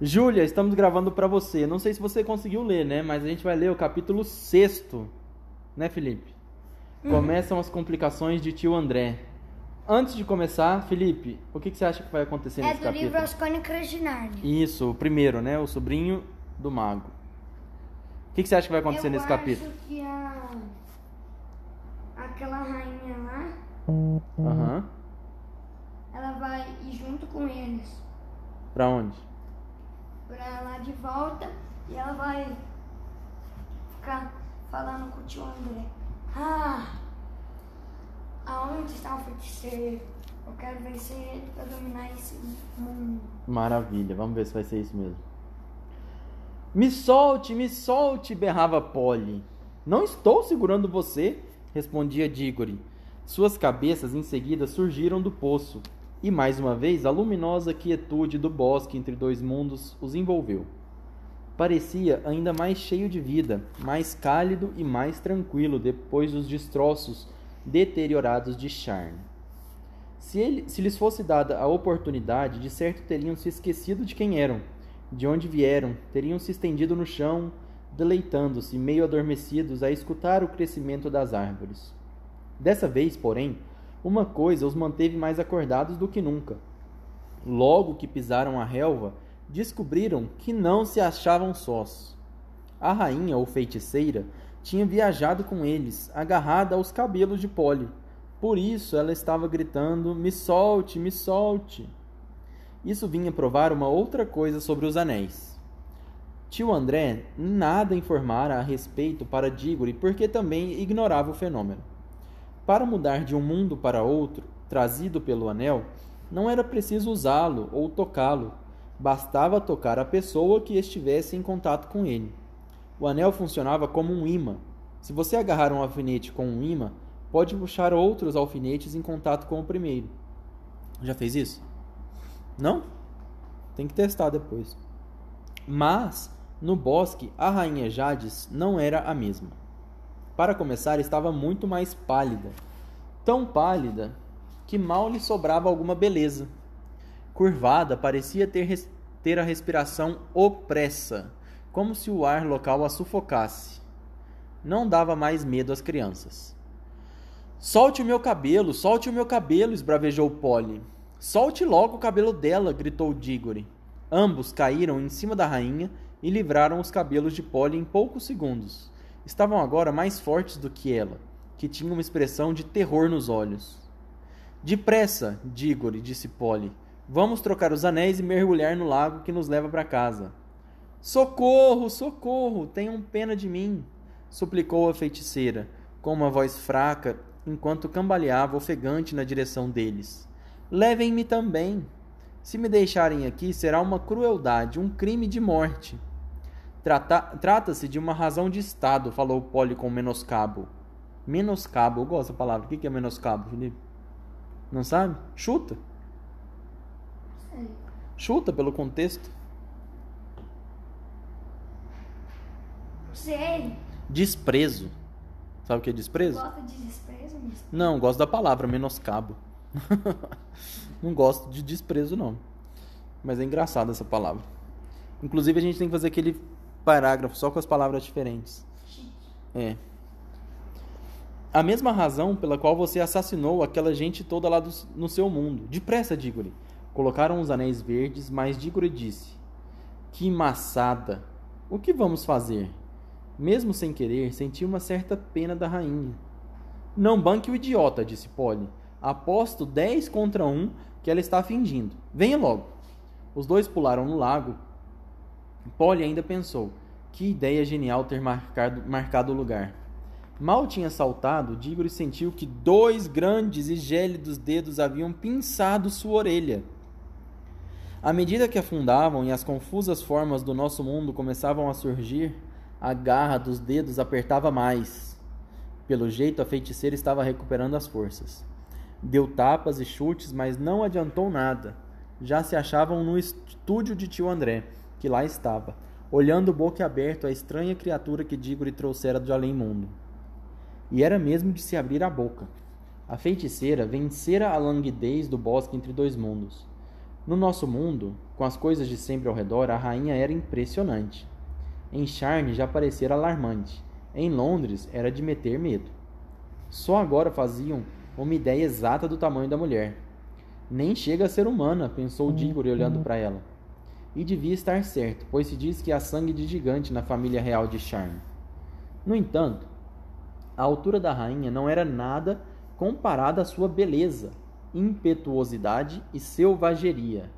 Júlia, estamos gravando para você. Não sei se você conseguiu ler, né? Mas a gente vai ler o capítulo 6, né, Felipe? Uhum. Começam as complicações de tio André. Antes de começar, Felipe, o que, que você acha que vai acontecer é nesse capítulo? É do livro As Crônicas de Nárnia. Isso, o primeiro, né? O sobrinho do mago. O que, que você acha que vai acontecer Eu nesse capítulo? Eu acho que a... aquela rainha lá... Aham. Uhum. Ela vai ir junto com eles. Pra onde? Pra lá de volta. E ela vai ficar falando com o tio André. Ah, aonde está o feiticeiro? Eu quero vencer ele para dominar esse mundo. Maravilha, vamos ver se vai ser isso mesmo. Me solte, me solte, berrava Polly. Não estou segurando você, respondia Diggory. Suas cabeças em seguida surgiram do poço, e mais uma vez a luminosa quietude do bosque entre dois mundos os envolveu. Parecia ainda mais cheio de vida, mais cálido e mais tranquilo depois dos destroços deteriorados de Charne. Se, ele, se lhes fosse dada a oportunidade, de certo teriam se esquecido de quem eram, de onde vieram, teriam se estendido no chão, deleitando-se, meio adormecidos, a escutar o crescimento das árvores. Dessa vez, porém, uma coisa os manteve mais acordados do que nunca. Logo que pisaram a relva, descobriram que não se achavam sós. A rainha ou feiticeira tinha viajado com eles, agarrada aos cabelos de Polly. Por isso ela estava gritando: Me solte, me solte. Isso vinha provar uma outra coisa sobre os anéis. Tio André nada informara a respeito para Diggory porque também ignorava o fenômeno. Para mudar de um mundo para outro, trazido pelo anel, não era preciso usá-lo ou tocá-lo, Bastava tocar a pessoa que estivesse em contato com ele. O anel funcionava como um imã. Se você agarrar um alfinete com um imã, pode puxar outros alfinetes em contato com o primeiro. Já fez isso? Não? Tem que testar depois. Mas, no bosque, a rainha Jades não era a mesma. Para começar, estava muito mais pálida. Tão pálida que mal lhe sobrava alguma beleza curvada, parecia ter, ter a respiração opressa, como se o ar local a sufocasse. Não dava mais medo às crianças. Solte o meu cabelo, solte o meu cabelo, esbravejou Polly. Solte logo o cabelo dela, gritou Diggory. Ambos caíram em cima da rainha e livraram os cabelos de Polly em poucos segundos. Estavam agora mais fortes do que ela, que tinha uma expressão de terror nos olhos. Depressa, Diggory, disse Polly. Vamos trocar os anéis e mergulhar no lago que nos leva para casa. Socorro, socorro, tenham pena de mim, suplicou a feiticeira, com uma voz fraca, enquanto cambaleava ofegante na direção deles. Levem-me também. Se me deixarem aqui, será uma crueldade, um crime de morte. Trata-se de uma razão de Estado, falou Polly com menoscabo. Menoscabo, eu gosto da palavra. O que é menoscabo, Felipe? Não sabe? Chuta. Chuta pelo contexto. Sei. Desprezo. Sabe o que é desprezo? Gosta de desprezo? Não, gosto da palavra menoscabo. não gosto de desprezo, não. Mas é engraçada essa palavra. Inclusive, a gente tem que fazer aquele parágrafo só com as palavras diferentes. É. A mesma razão pela qual você assassinou aquela gente toda lá do, no seu mundo. Depressa, Diggory. Colocaram os anéis verdes, mas Diggory disse: Que maçada! O que vamos fazer? Mesmo sem querer, senti uma certa pena da rainha. Não banque o idiota, disse Polly. Aposto dez contra um que ela está fingindo. Venha logo. Os dois pularam no lago. Polly ainda pensou: que ideia genial ter marcado, marcado o lugar. Mal tinha saltado, Diggory sentiu que dois grandes e gélidos dedos haviam pinçado sua orelha. À medida que afundavam e as confusas formas do nosso mundo começavam a surgir, a garra dos dedos apertava mais. Pelo jeito, a feiticeira estava recuperando as forças. Deu tapas e chutes, mas não adiantou nada. Já se achavam no estúdio de tio André, que lá estava, olhando boca aberta a estranha criatura que Diggory trouxera do além-mundo. E era mesmo de se abrir a boca. A feiticeira vencera a languidez do bosque entre dois mundos. No nosso mundo, com as coisas de sempre ao redor, a rainha era impressionante. Em Charne já parecera alarmante. Em Londres era de meter medo. Só agora faziam uma ideia exata do tamanho da mulher. Nem chega a ser humana, pensou Diggory olhando para ela. E devia estar certo, pois se diz que há sangue de gigante na família real de Charne. No entanto, a altura da rainha não era nada comparada à sua beleza, impetuosidade e selvageria.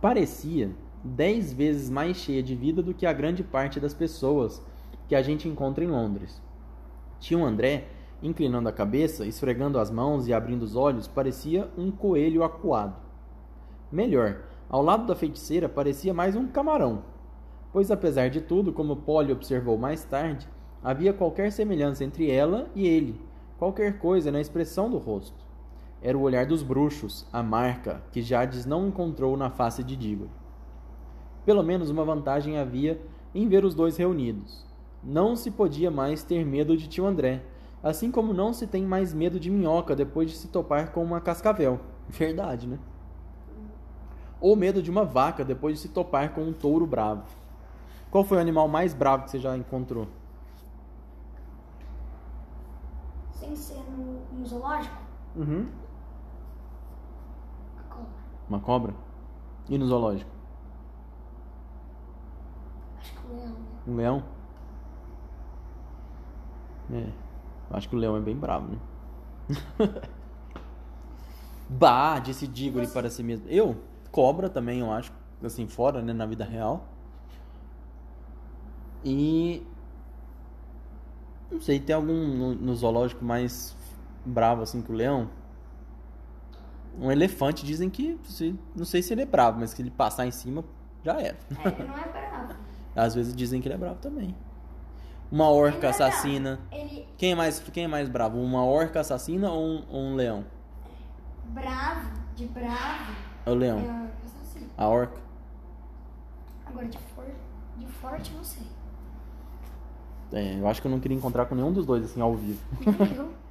Parecia dez vezes mais cheia de vida do que a grande parte das pessoas que a gente encontra em Londres. Tio André, inclinando a cabeça, esfregando as mãos e abrindo os olhos, parecia um coelho acuado. Melhor, ao lado da feiticeira parecia mais um camarão, pois apesar de tudo, como Polly observou mais tarde, havia qualquer semelhança entre ela e ele, qualquer coisa na expressão do rosto. Era o olhar dos bruxos, a marca que Jades não encontrou na face de Diggory. Pelo menos uma vantagem havia em ver os dois reunidos. Não se podia mais ter medo de tio André, assim como não se tem mais medo de minhoca depois de se topar com uma cascavel. Verdade, né? Ou medo de uma vaca depois de se topar com um touro bravo. Qual foi o animal mais bravo que você já encontrou? Sem ser no, no zoológico? Uhum. A cobra. Uma cobra? E no zoológico? Acho que o leão, né? Um leão? É. Acho que o leão é bem bravo, né? bah, disse Diggory para si mesmo. Eu? Cobra também, eu acho. Assim, fora, né? Na vida real. E. Não sei, tem algum no, no zoológico mais bravo assim que o leão? Um elefante dizem que. se- Não sei se ele é bravo, mas se ele passar em cima, já era. É, ele não é bravo. Às vezes dizem que ele é bravo também. Uma orca Ele é assassina. bravo. Ele Quem é mais, quem é mais bravo? Uma orca assassina ou um, ou um leão? bravo, de bravo, É o leão. é a orca. Agora de, for, de forte, não sei. É, eu acho que eu não queria encontrar com nenhum dos dois assim ao vivo.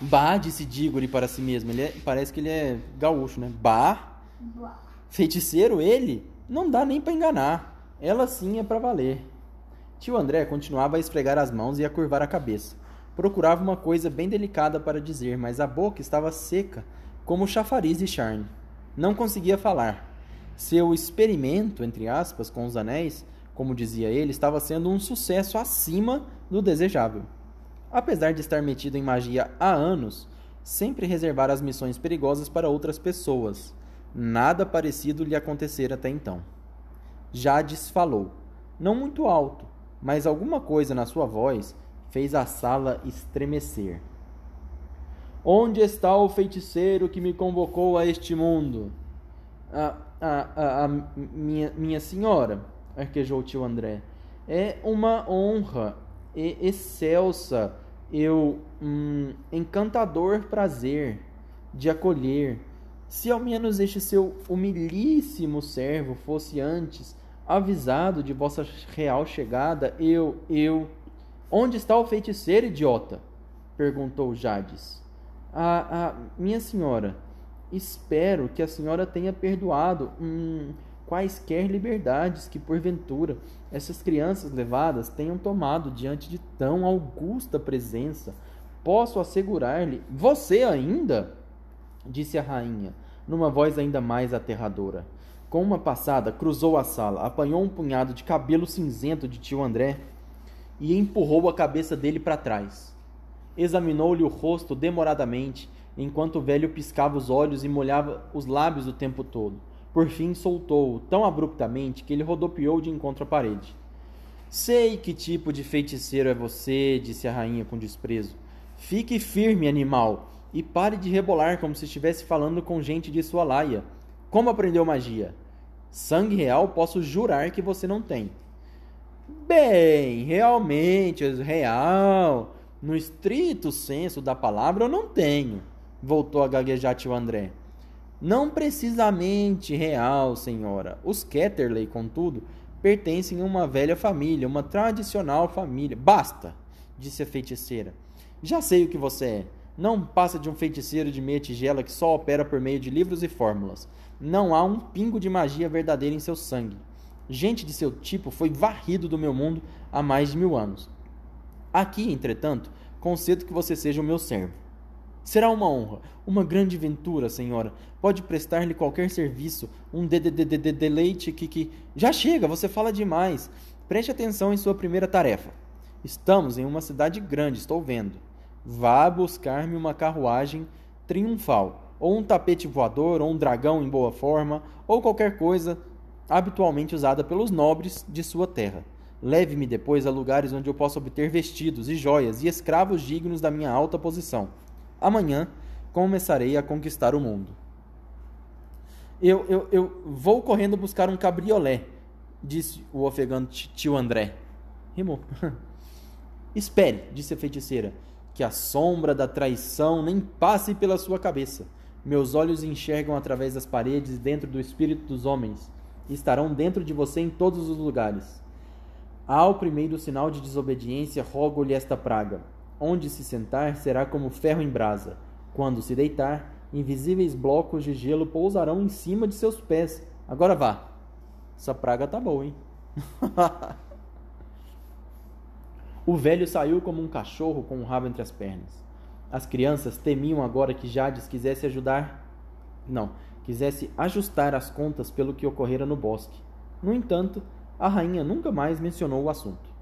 Bah, disse Diggory para si mesmo. Ele é- parece que ele é gaúcho, né? Bah, Bah. feiticeiro ele? Não dá nem pra enganar. Ela sim é pra valer. Tio André continuava a esfregar as mãos e a curvar a cabeça. Procurava uma coisa bem delicada para dizer, mas a boca estava seca, como chafariz de Charne. Não conseguia falar. Seu experimento, entre aspas, com os anéis, como dizia ele, estava sendo um sucesso acima do desejável. Apesar de estar metido em magia há anos, sempre reservara as missões perigosas para outras pessoas. Nada parecido lhe acontecera até então. Jades falou, não muito alto, mas alguma coisa na sua voz fez a sala estremecer. Onde está o feiticeiro que me convocou a este mundo? A, a, a, a minha, minha senhora, arquejou o tio André, é uma honra e excelsa, eu, um encantador prazer de acolher. Se ao menos este seu humilíssimo servo fosse antes avisado de vossa real chegada, eu, eu. Onde está o feiticeiro, idiota? perguntou Jades. Ah, ah, minha senhora, espero que a senhora tenha perdoado hum, quaisquer liberdades que, porventura, essas crianças levadas tenham tomado diante de tão augusta presença. Posso assegurar-lhe. Você ainda? disse a rainha, numa voz ainda mais aterradora. Com uma passada, cruzou a sala, apanhou um punhado de cabelo cinzento de tio André e empurrou a cabeça dele para trás. Examinou-lhe o rosto demoradamente, enquanto o velho piscava os olhos e molhava os lábios o tempo todo. Por fim, soltou-o tão abruptamente que ele rodopiou de encontro à parede. Sei que tipo de feiticeiro é você, disse a rainha com desprezo. Fique firme, animal, e pare de rebolar como se estivesse falando com gente de sua laia. Como aprendeu magia? Sangue real posso jurar que você não tem. Bem, realmente, real, no estrito senso da palavra, eu não tenho, voltou a gaguejar tio André. Não precisamente real, senhora. Os Ketterley, contudo, pertencem a uma velha família, uma tradicional família. Basta, disse a feiticeira. Já sei o que você é. não passa de um feiticeiro de meia tigela que só opera por meio de livros e fórmulas. Não há um pingo de magia verdadeira em seu sangue. Gente de seu tipo foi varrido do meu mundo há mais de mil anos. Aqui, entretanto, concedo que você seja o meu servo. Será uma honra, uma grande ventura, senhora. Pode prestar-lhe qualquer serviço, um de, de, de, de deleite que, que. Já chega, você fala demais. Preste atenção em sua primeira tarefa. Estamos em uma cidade grande, estou vendo. Vá buscar-me uma carruagem triunfal, ou um tapete voador, ou um dragão em boa forma, ou qualquer coisa habitualmente usada pelos nobres de sua terra. Leve-me depois a lugares onde eu possa obter vestidos e joias e escravos dignos da minha alta posição. Amanhã começarei a conquistar o mundo. Eu, eu, eu vou correndo buscar um cabriolé, disse o ofegante tio André. Rimou. Espere, disse a feiticeira que a sombra da traição nem passe pela sua cabeça. Meus olhos enxergam através das paredes dentro do espírito dos homens, estarão dentro de você em todos os lugares. Ao primeiro sinal de desobediência, rogo-lhe esta praga. Onde se sentar será como ferro em brasa. Quando se deitar, invisíveis blocos de gelo pousarão em cima de seus pés. Agora vá. Essa praga tá boa, hein? O velho saiu como um cachorro com o rabo entre as pernas. As crianças temiam agora que Jades quisesse ajudar. Não, quisesse ajustar as contas pelo que ocorrera no bosque. No entanto, a rainha nunca mais mencionou o assunto.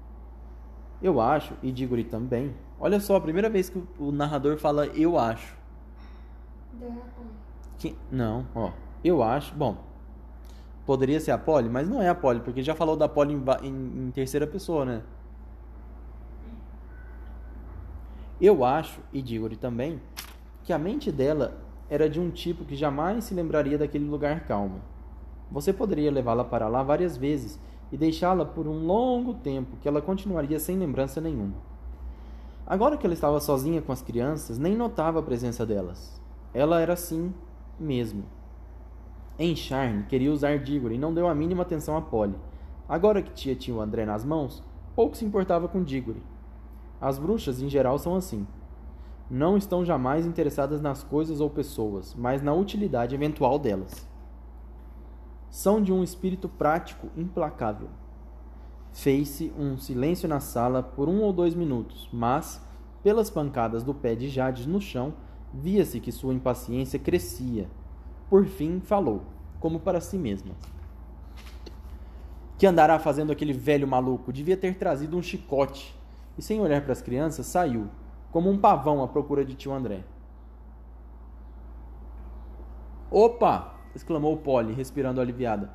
Eu acho, e digo-lhe também. Olha só, a primeira vez que o narrador fala eu acho. Que, não, ó. Eu acho. Bom, poderia ser a Polly, mas não é a Polly, porque já falou da Polly em, em, em terceira pessoa, né? Eu acho, e digo-lhe também, que a mente dela era de um tipo que jamais se lembraria daquele lugar calmo. Você poderia levá-la para lá várias vezes e deixá-la por um longo tempo, que ela continuaria sem lembrança nenhuma. Agora que ela estava sozinha com as crianças, nem notava a presença delas. Ela era assim mesmo. Em Charne, queria usar Diggory e não deu a mínima atenção a Polly. Agora que tia tinha o André nas mãos, pouco se importava com Diggory. As bruxas, em geral, são assim. Não estão jamais interessadas nas coisas ou pessoas, mas na utilidade eventual delas. São de um espírito prático implacável. Fez-se um silêncio na sala por um ou dois minutos, mas, pelas pancadas do pé de Jade no chão, via-se que sua impaciência crescia. Por fim, falou, como para si mesma. Que andará fazendo aquele velho maluco? Devia ter trazido um chicote e, sem olhar para as crianças, saiu, como um pavão à procura de tio André. Opa! Exclamou Polly, respirando aliviada.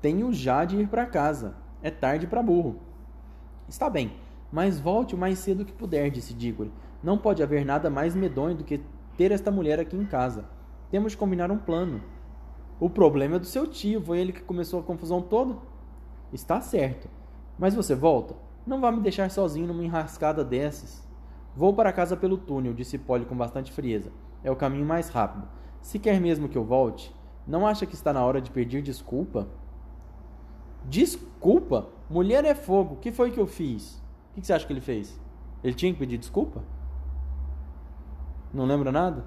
Tenho já de ir para casa. É tarde para burro. Está bem, mas volte o mais cedo que puder, disse Diggory. Não pode haver nada mais medonho do que ter esta mulher aqui em casa. Temos de combinar um plano. O problema é do seu tio, foi ele que começou a confusão toda. Está certo. Mas você volta? Não vá me deixar sozinho numa enrascada dessas. Vou para casa pelo túnel, disse Polly com bastante frieza. É o caminho mais rápido. Se quer mesmo que eu volte, não acha que está na hora de pedir desculpa? Desculpa? Mulher é fogo. O que foi que eu fiz? O que você acha que ele fez? Ele tinha que pedir desculpa? Não lembra nada?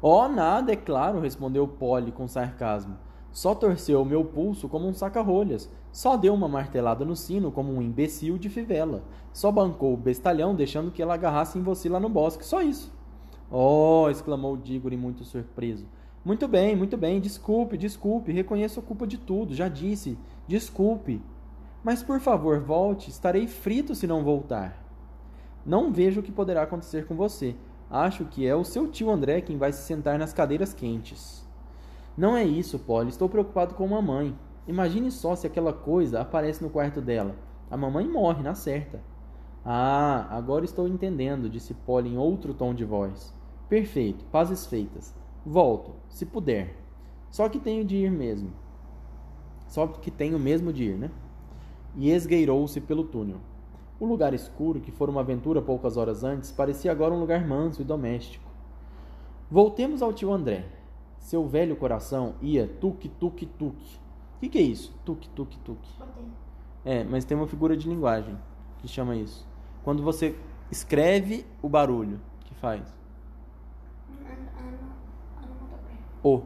Oh, nada, é claro, respondeu Polly com sarcasmo. Só torceu o meu pulso como um saca-rolhas. Só deu uma martelada no sino como um imbecil de fivela. Só bancou o bestalhão deixando que ela agarrasse em você lá no bosque. Só isso. Oh! exclamou Diggory muito surpreso. Muito bem, muito bem. Desculpe, desculpe. Reconheço a culpa de tudo. Já disse. Desculpe. Mas por favor, volte. Estarei frito se não voltar. Não vejo o que poderá acontecer com você. Acho que é o seu tio André quem vai se sentar nas cadeiras quentes. Não é isso, Polly. Estou preocupado com mamãe. Imagine só se aquela coisa aparece no quarto dela. A mamãe morre, na certa. Ah, agora estou entendendo, disse Polly em outro tom de voz. Perfeito, pazes feitas. Volto, se puder. Só que tenho de ir mesmo. Só que tenho mesmo de ir, né? E esgueirou-se pelo túnel. O lugar escuro, que fora uma aventura poucas horas antes, parecia agora um lugar manso e doméstico. Voltemos ao tio André. Seu velho coração ia tuque, tuque, tuque. O que, que é isso? Tuque, tuque, tuque. É, mas tem uma figura de linguagem que chama isso. Quando você Escreve o barulho que faz. O.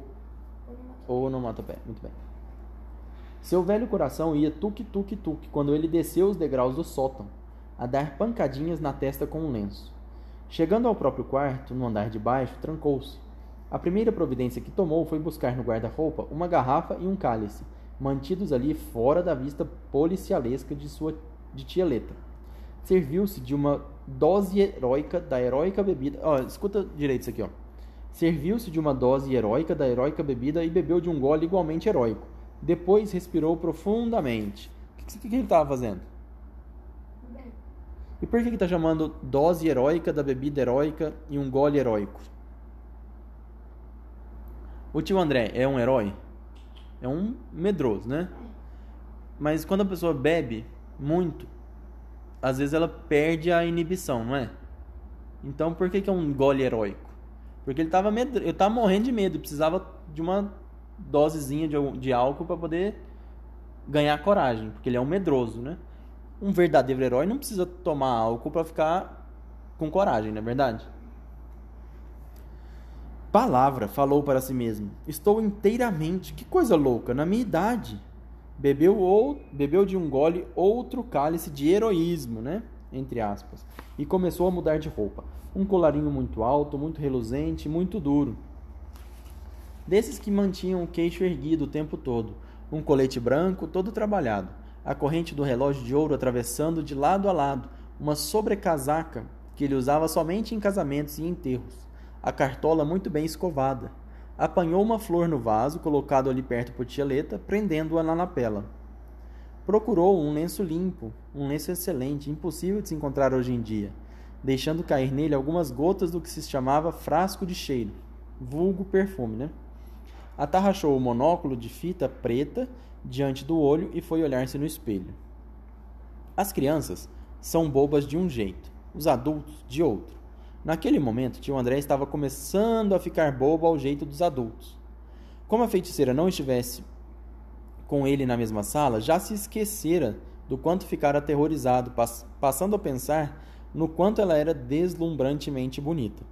O onomatopeia. Muito bem. Seu velho coração ia tuque-tuque-tuque quando ele desceu os degraus do sótão, a dar pancadinhas na testa com um lenço. Chegando ao próprio quarto, no andar de baixo, trancou-se. A primeira providência que tomou foi buscar no guarda-roupa uma garrafa e um cálice, mantidos ali fora da vista policialesca de sua de tia Leta. Serviu-se de uma dose heróica da heróica bebida. Ó, escuta direito isso aqui, ó. Serviu-se de uma dose heróica da heróica bebida e bebeu de um gole igualmente heróico. Depois respirou profundamente. O que, que, que ele estava fazendo? E por que está chamando dose heróica da bebida heróica e um gole heróico? O tio André é um herói? É um medroso, né? Mas quando a pessoa bebe muito, às vezes ela perde a inibição, não é? Então por que, que é um gole heróico? Porque ele estava med... eu tava morrendo de medo, precisava de uma dosezinha de, de álcool para poder ganhar coragem, porque ele é um medroso, né? Um verdadeiro herói não precisa tomar álcool para ficar com coragem, não é verdade? Palavra falou para si mesmo: Estou inteiramente, que coisa louca, na minha idade. Bebeu, ou, bebeu de um gole outro cálice de heroísmo, né? Entre aspas. E começou a mudar de roupa. Um colarinho muito alto, muito reluzente, muito duro desses que mantinham o queixo erguido o tempo todo, um colete branco todo trabalhado, a corrente do relógio de ouro atravessando de lado a lado, uma sobrecasaca que ele usava somente em casamentos e enterros, a cartola muito bem escovada. Apanhou uma flor no vaso, colocado ali perto por Tialeta, prendendo-a na lapela. Procurou um lenço limpo, um lenço excelente, impossível de se encontrar hoje em dia, deixando cair nele algumas gotas do que se chamava frasco de cheiro, vulgo perfume, né? atarrachou o monóculo de fita preta diante do olho e foi olhar-se no espelho. As crianças são bobas de um jeito, os adultos de outro. Naquele momento, tio André estava começando a ficar bobo ao jeito dos adultos. Como a feiticeira não estivesse com ele na mesma sala, já se esquecera do quanto ficara aterrorizado, passando a pensar no quanto ela era deslumbrantemente bonita.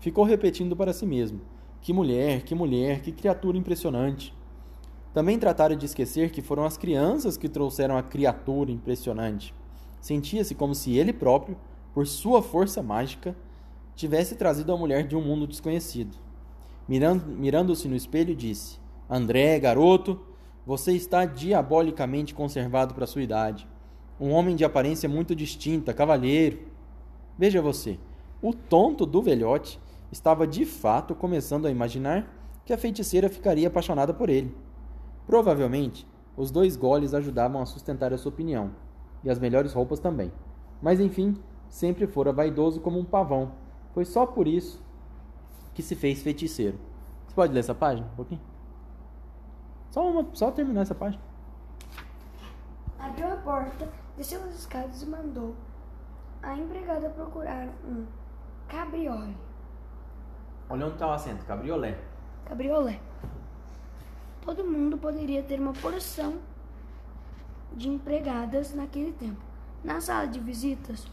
Ficou repetindo para si mesmo: que mulher, que mulher, que criatura impressionante. Também trataram de esquecer que foram as crianças que trouxeram a criatura impressionante. Sentia-se como se ele próprio, por sua força mágica, tivesse trazido a mulher de um mundo desconhecido. Mirando-se no espelho, disse: André, garoto, você está diabolicamente conservado para sua idade. Um homem de aparência muito distinta, cavalheiro. Veja você, o tonto do velhote estava de fato começando a imaginar que a feiticeira ficaria apaixonada por ele. Provavelmente, os dois goles ajudavam a sustentar a sua opinião, e as melhores roupas também. Mas enfim, sempre fora vaidoso como um pavão. Foi só por isso que se fez feiticeiro. Você pode ler essa página um pouquinho? Só, uma, só terminar essa página. Abriu a porta, desceu as escadas e mandou a empregada procurar um cabriole Olha onde está o assento, cabriolé. Cabriolé. Todo mundo poderia ter uma porção de empregadas naquele tempo. Na sala de visitas,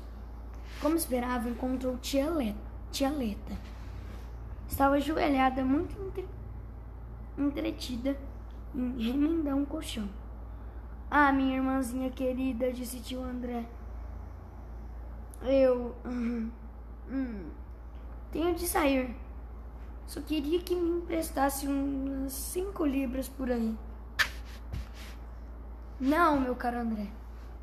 como esperava, encontrou tia Leta. Tia Leta. Estava ajoelhada, muito entre... entretida, em remendar um colchão. Ah, minha irmãzinha querida, disse tio André. Eu. Hum, tenho de sair. Só queria que me emprestasse umas cinco libras por aí. Não, meu caro André,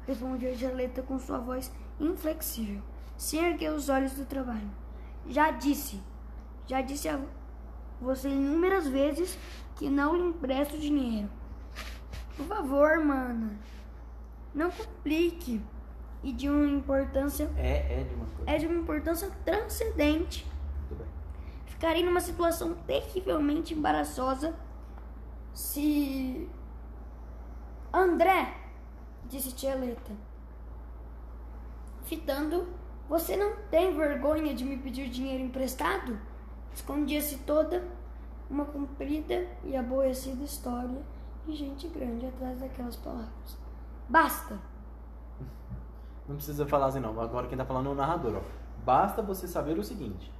respondeu Jaleta com sua voz inflexível, sem erguer os olhos do trabalho. Já disse, já disse a você inúmeras vezes que não lhe empresto dinheiro. Por favor, mana, não complique. E de uma importância. É, é de uma É de uma importância transcendente ficarei numa situação terrivelmente embaraçosa se. André, disse tia Leta, fitando, você não tem vergonha de me pedir dinheiro emprestado? Escondia-se toda uma comprida e aborrecida história de gente grande atrás daquelas palavras. Basta! Não precisa falar assim não, agora quem tá falando é o narrador, ó. Basta você saber o seguinte: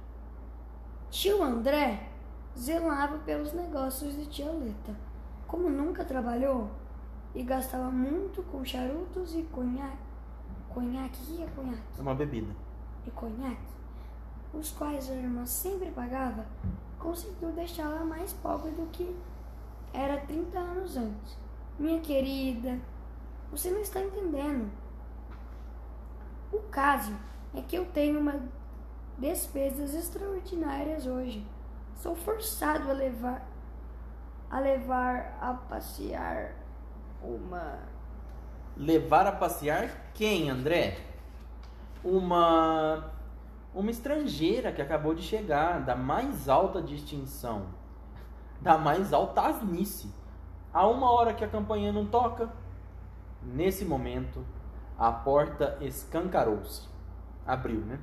Tio André zelava pelos negócios de tia Leta. Como nunca trabalhou e gastava muito com charutos e conhaque. Conhaque? O que é conhaque? é uma bebida. E conhaque, os quais a irmã sempre pagava, conseguiu deixá-la mais pobre do que era 30 anos antes. Minha querida, você não está entendendo. O caso é que eu tenho uma despesas extraordinárias hoje. Sou forçado a levar a levar a passear uma Levar a passear quem, André? Uma uma estrangeira que acabou de chegar, da mais alta distinção, da mais alta asnice. Há uma hora que a campanha não toca. Nesse momento, a porta escancarou-se. Abriu, né?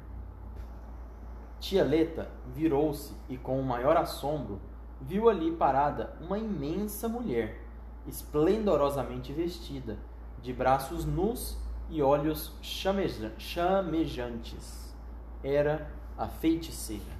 Tia Leta virou-se e, com o maior assombro, viu ali parada uma imensa mulher, esplendorosamente vestida, de braços nus e olhos chameja chamejantes. Era a feiticeira.